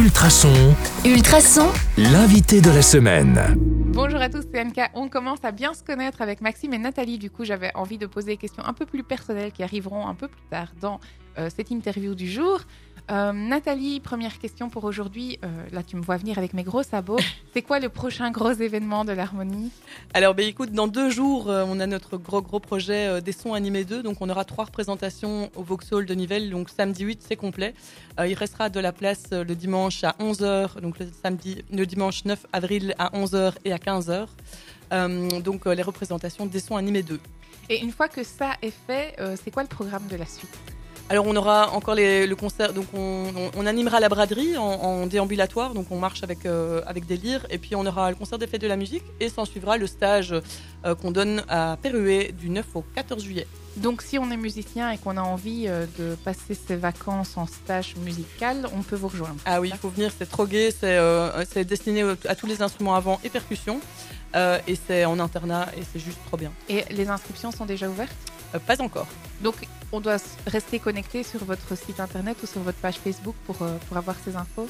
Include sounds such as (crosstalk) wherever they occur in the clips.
Ultrason, Ultrason, l'invité de la semaine. Bonjour à tous, c'est Anka. On commence à bien se connaître avec Maxime et Nathalie. Du coup, j'avais envie de poser des questions un peu plus personnelles qui arriveront un peu plus tard dans euh, cette interview du jour. Euh, Nathalie, première question pour aujourd'hui. Euh, là, tu me vois venir avec mes gros sabots. (laughs) C'est quoi le prochain gros événement de l'harmonie? Alors, ben, écoute, dans deux jours, euh, on a notre gros gros projet euh, des sons animés 2. Donc, on aura trois représentations au Vauxhall de Nivelles. Donc, samedi 8, c'est complet. Euh, il restera de la place euh, le dimanche à 11h. Donc, le, samedi, le dimanche 9 avril à 11h et à 15h. Euh, donc, euh, les représentations des sons animés 2. Et une fois que ça est fait, euh, c'est quoi le programme de la suite? Alors on aura encore les- le concert, donc on, on- on animera la braderie en, en déambulatoire, donc on marche avec, euh, avec des lyres, et puis on aura le concert des fêtes de la musique, et s'en suivra le stage euh, qu'on donne à Pérué du 9 au 14 juillet. Donc, si on est musicien et qu'on a envie euh, de passer ses vacances en stage musical, on peut vous rejoindre. Ah oui, il faut venir, c'est trop gai, c'est c'est destiné à tous les instruments avant et percussions, euh, et c'est en internat, et c'est juste trop bien. Et les inscriptions sont déjà ouvertes? Pas encore. Donc, on doit rester connecté sur votre site internet ou sur votre page Facebook pour, euh, pour avoir ces infos?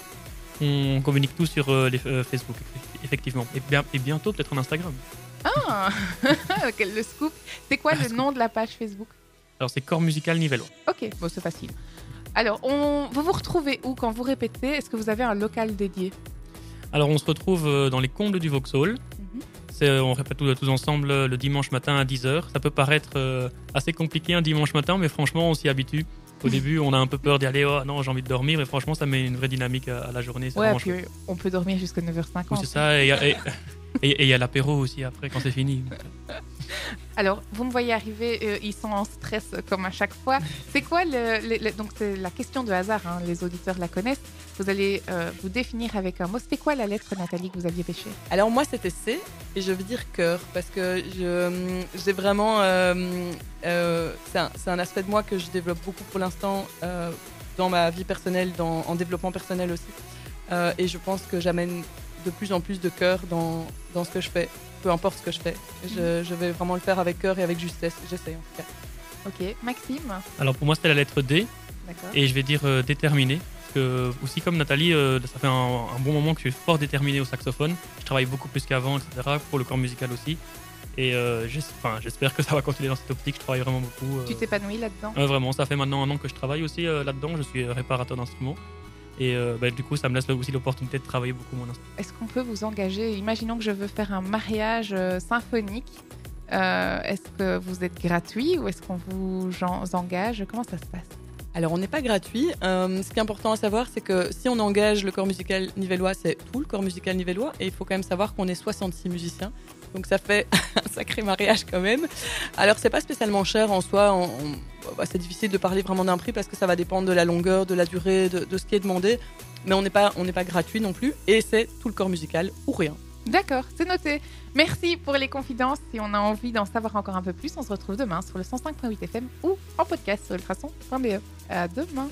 On communique tout sur euh, les, euh, Facebook, eff- effectivement. Et, bien, et bientôt, peut-être en Instagram. Ah (laughs) Le scoop. C'est quoi le nom de la page Facebook? Alors, c'est Corps Musical Nivellois. Ok, bon, c'est facile. Alors, on... vous vous retrouvez où quand vous répétez? Est-ce que vous avez un local dédié? Alors, on se retrouve dans les combles du Vauxhall. Euh, on répète tous, tous ensemble euh, le dimanche matin à 10h. Ça peut paraître euh, assez compliqué un dimanche matin, mais franchement, on s'y habitue. Au (laughs) début, on a un peu peur d'y aller. Oh non, j'ai envie de dormir, mais franchement, ça met une vraie dynamique à, à la journée. Ouais, puis on peut dormir jusqu'à 9h50. Oui, c'est ça. Et et- et- il y a l'apéro aussi après, quand c'est fini. Alors, vous me voyez arriver, euh, ils sont en stress comme à chaque fois. C'est quoi le, le- le- donc c'est la question de hasard, hein, les auditeurs la connaissent. Vous allez euh, vous définir avec un mot. C'était quoi la lettre Nathalie que vous aviez pêchée? Alors moi c'était C et je veux dire cœur parce que je- j'ai vraiment euh, euh, c'est un, c'est un aspect de moi que je développe beaucoup pour l'instant euh, dans ma vie personnelle, dans, en développement personnel aussi. Euh, et je pense que j'amène de plus en plus de cœur dans, dans ce que je fais, peu importe ce que je fais. Je, je vais vraiment le faire avec cœur et avec justesse. J'essaie en tout cas. Ok, Maxime Alors, pour moi, c'était la lettre D. D'accord. Et je vais dire euh, déterminé. Parce que, aussi comme Nathalie, euh, ça fait un, un bon moment que je suis fort déterminé au saxophone. Je travaille beaucoup plus qu'avant, etc. Pour le corps musical aussi. Et euh, j'espère que ça va continuer dans cette optique. Je travaille vraiment beaucoup. euh, Tu t'épanouis là-dedans? Euh, vraiment, ça fait maintenant un an que je travaille aussi euh, là-dedans. Je suis euh, réparateur d'instruments. Et euh, bah, du coup, ça me laisse aussi l'opportunité de travailler beaucoup mon instrument. Est-ce qu'on peut vous engager? Imaginons que je veux faire un mariage euh, symphonique. Euh, est-ce que vous êtes gratuit ou est-ce qu'on vous en- engage? Comment ça se passe? Alors, on n'est pas gratuit. Euh, ce qui est important à savoir, c'est que si on engage le corps musical nivellois, c'est tout le corps musical nivellois. Et il faut quand même savoir qu'on est 66 musiciens. Donc, ça fait (laughs) un sacré mariage quand même. Alors, c'est pas spécialement cher en soi. On- bah, c'est difficile de parler vraiment d'un prix parce que ça va dépendre de la longueur, de la durée, de, ce qui est demandé. Mais on n'est pas, on pas gratuit non plus. Et c'est tout le corps musical ou rien. D'accord, c'est noté. Merci pour les confidences. Si on a envie d'en savoir encore un peu plus, on se retrouve demain sur le 105.8 FM ou en podcast sur ultrason.be. À demain.